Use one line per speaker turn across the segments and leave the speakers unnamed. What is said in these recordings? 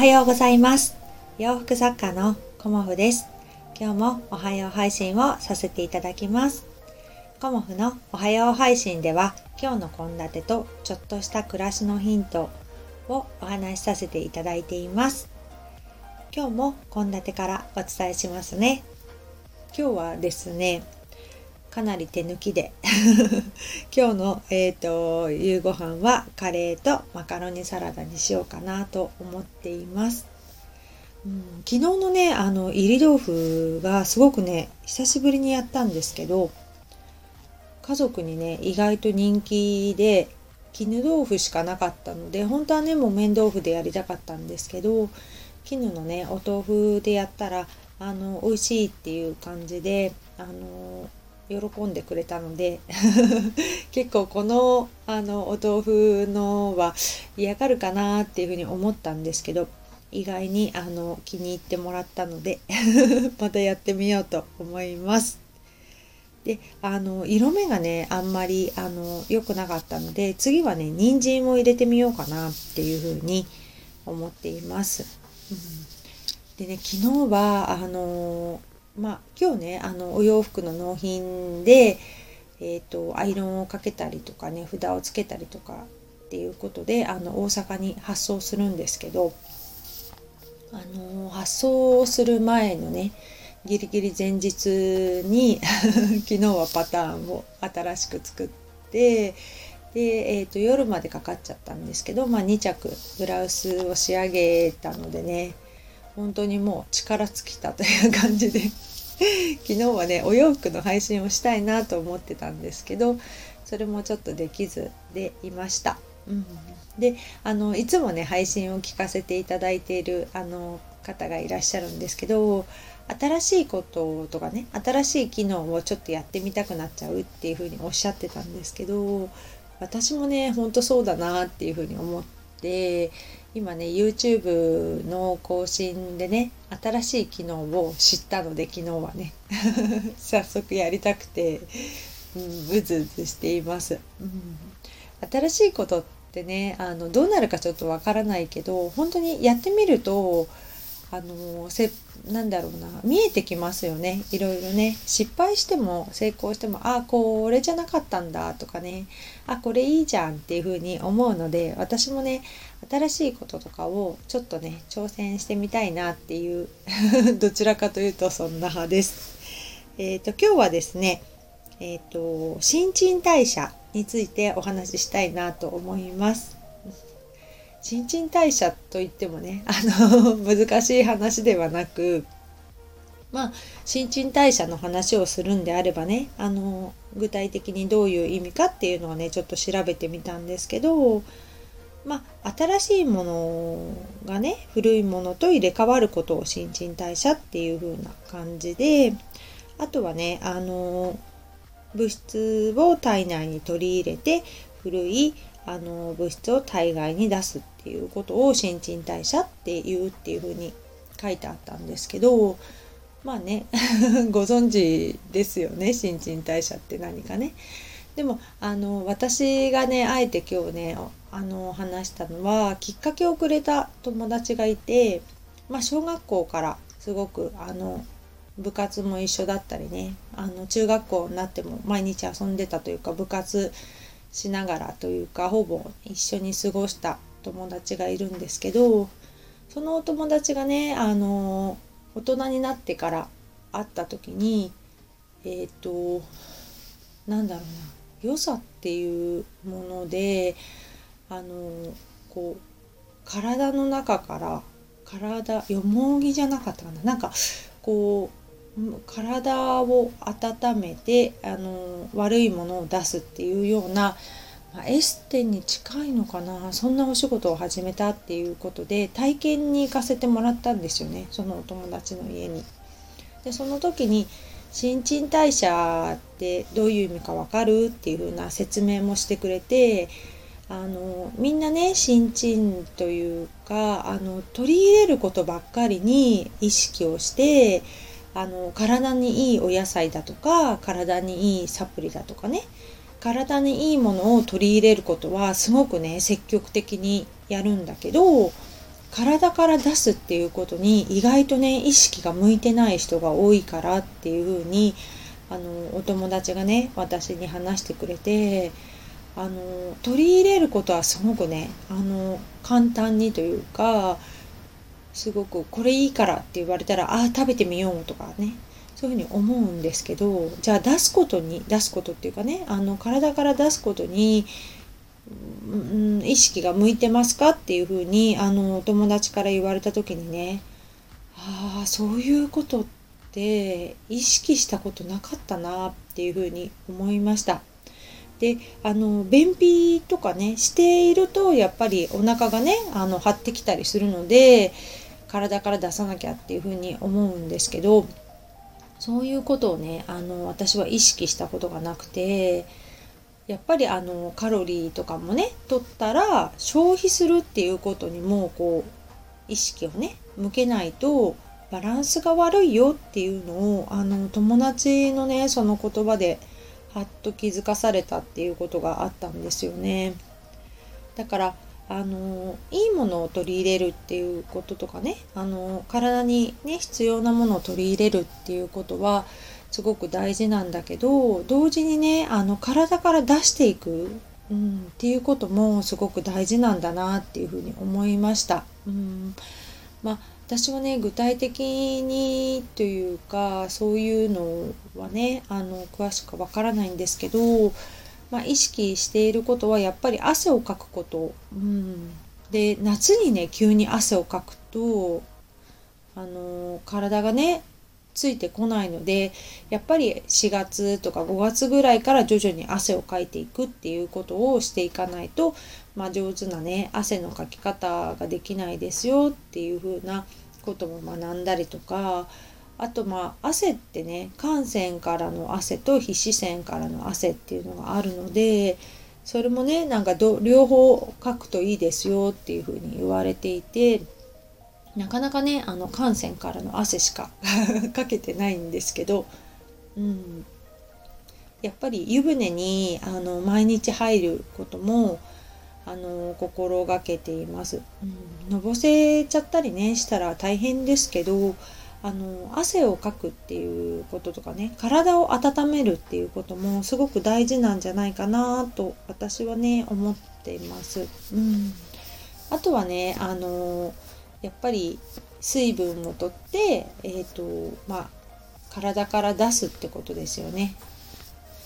はようございます。洋服作家のコモフです。今日もおはよう配信をさせていただきます。コモフのおはよう配信では今日の献立とちょっとした暮らしのヒントをお話しさせていただいています。今日も献立からお伝えしますね。今日はですねかなり手抜きで 今日の、えーと、夕ご飯はカレーとマカロニサラダにしようかなと思っています。うん、昨日のねあの入り豆腐がすごくね久しぶりにやったんですけど家族にね意外と人気で絹豆腐しかなかったので本当はね木綿豆腐でやりたかったんですけど絹のねお豆腐でやったらあの美味しいっていう感じであの喜んでくれたので 結構このあのお豆腐のは嫌がるかなっていうふうに思ったんですけど意外にあの気に入ってもらったので またやってみようと思います。であの色目がねあんまりあの良くなかったので次はね人参を入れてみようかなっていうふうに思っています。うん、でね昨日はあのまあ今日ねあのお洋服の納品で、えーと、アイロンをかけたりとかね札をつけたりとかっていうことであの大阪に発送するんですけどあの発送する前のねギリギリ前日に 昨日はパターンを新しく作ってで、えーと、夜までかかっちゃったんですけど、まあ、2着ブラウスを仕上げたのでね本当にもう力尽きたという感じで 昨日はねお洋服の配信をしたいなと思ってたんですけどそれもちょっとできずでいました。うん、であのいつもね配信を聞かせていただいているあの方がいらっしゃるんですけど新しいこととかね新しい機能をちょっとやってみたくなっちゃうっていうふうにおっしゃってたんですけど私もねほんとそうだなっていうふうに思って今ね YouTube の更新でね新しい機能を知ったので昨日はね。早速やりたくて、うん、うずうずしています、うん、新しいことってねあのどうなるかちょっとわからないけど本当にやってみるとあのせなんだろうな見えてきますよねいろいろね失敗しても成功してもあこれじゃなかったんだとかねあこれいいじゃんっていうふうに思うので私もね新しいこととかをちょっとね挑戦してみたいなっていう どちらかというとそんな派です。え、ー、と今日はですねえっ、ー、と新陳代謝についてお話ししたいなと思います。新陳代謝といってもね あの難しい話ではなくまあ新陳代謝の話をするんであればねあの具体的にどういう意味かっていうのはねちょっと調べてみたんですけどまあ新しいものがね古いものと入れ替わることを新陳代謝っていう風な感じであとはねあの物質を体内に取り入れて古いあの物質を体外に出すっていうことを新陳代謝っていうっていうふうに書いてあったんですけどまあね ご存知ですよね新陳代謝って何かね。でもあの私がねあえて今日ねあの話したのはきっかけをくれた友達がいて、まあ、小学校からすごくあの部活も一緒だったりねあの中学校になっても毎日遊んでたというか部活しながらというかほぼ一緒に過ごした友達がいるんですけどそのお友達がねあの大人になってから会った時にえっ、ー、となんだろうな良さっていうものであのこう体の中から体よもぎじゃなかったかな。なんかこう体を温めてあの悪いものを出すっていうような、まあ、エステに近いのかなそんなお仕事を始めたっていうことで体験に行かせてもらったんですよねそのお友達の家に。でその時に新陳代謝ってどういう意味か分かるっていう風な説明もしてくれてあのみんなね新陳というかあの取り入れることばっかりに意識をしてあの体にいいお野菜だとか体にいいサプリだとかね。体にいいものを取り入れることはすごくね積極的にやるんだけど体から出すっていうことに意外とね意識が向いてない人が多いからっていうふうにあのお友達がね私に話してくれてあの取り入れることはすごくねあの簡単にというかすごくこれいいからって言われたらああ食べてみようとかねそういうふうに思うんですけどじゃあ出すことに出すことっていうかねあの体から出すことに、うん、意識が向いてますかっていうふうにあのお友達から言われた時にねああそういうことって意識したことなかったなっていうふうに思いました。であの便秘とかねしているとやっぱりお腹がねあの張ってきたりするので体から出さなきゃっていうふうに思うんですけどそういうことをねあの私は意識したことがなくてやっぱりあのカロリーとかもね取ったら消費するっていうことにもこう意識をね向けないとバランスが悪いよっていうのをあの友達のねその言葉ではっと気づかされたっていうことがあったんですよね。だからあのいいものを取り入れるっていうこととかねあの体にね必要なものを取り入れるっていうことはすごく大事なんだけど同時にねあの体から出していく、うん、っていうこともすごく大事なんだなっていうふうに思いました。うんまあ私はね具体的にというかそういうのはねあの詳しくわからないんですけど、まあ、意識していることはやっぱり汗をかくこと、うん、で夏にね急に汗をかくとあの体がねついてこないのでやっぱり4月とか5月ぐらいから徐々に汗をかいていくっていうことをしていかないと、まあ、上手なね汗のかき方ができないですよっていう風なことも学んだりとかあとまあ汗ってね汗腺からの汗と皮脂腺からの汗っていうのがあるのでそれもねなんか両方書くといいですよっていうふうに言われていてなかなかねあの汗腺からの汗しか かけてないんですけど、うん、やっぱり湯船にあの毎日入ることもあの心がけています、うん、のぼせちゃったりねしたら大変ですけどあの汗をかくっていうこととかね体を温めるっていうこともすごく大事なんじゃないかなと私はね思っています。うん、あとはねあのやっぱり水分をとって、えーとまあ、体から出すってことですよね。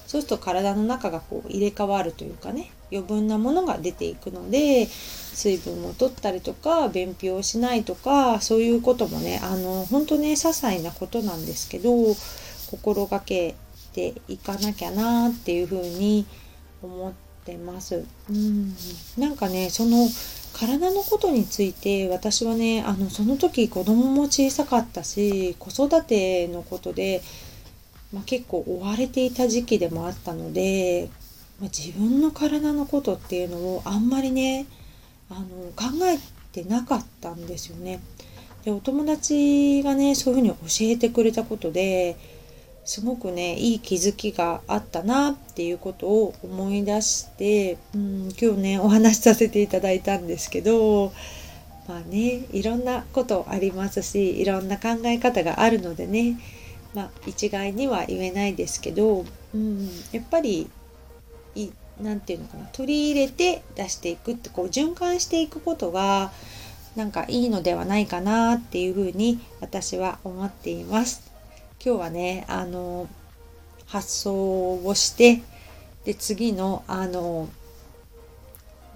そうすると体の中がこう入れ替わるというかね余分なものが出ていくので水分を取ったりとか便秘をしないとかそういうこともねあの本当ね些細なことなんですけど心がけていかなきゃなっていうふうに思ってます。うんなんかねその体のことについて私はねあのその時子供も小さかったし子育てのことでまあ、結構追われていた時期でもあったので、自分の体のことっていうのをあんまりねあの考えてなかったんですよね。でお友達がねそういうふうに教えてくれたことですごくねいい気づきがあったなっていうことを思い出して、うん、今日ねお話しさせていただいたんですけどまあねいろんなことありますしいろんな考え方があるのでねまあ、一概には言えないですけど、うん、やっぱり何て言うのかな取り入れて出していくってこう循環していくことがなんかいいのではないかなっていうふうに私は思っています。今日はねあの発想をしてで次のあの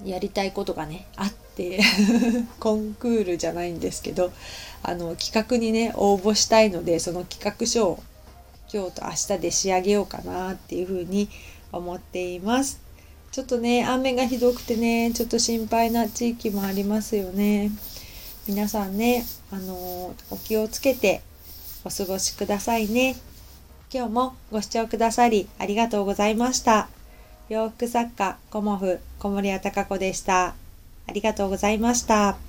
やりたいことがねあって コンクールじゃないんですけどあの企画にね応募したいのでその企画書を今日と明日で仕上げようかなっていうふうに思っています。ちょっとね雨がひどくてねちょっと心配な地域もありますよね。皆さんねあのお気をつけてお過ごしくださいね。今日もご視聴くださりありがとうございました。洋服作家コモフ小森屋隆子でした。ありがとうございました。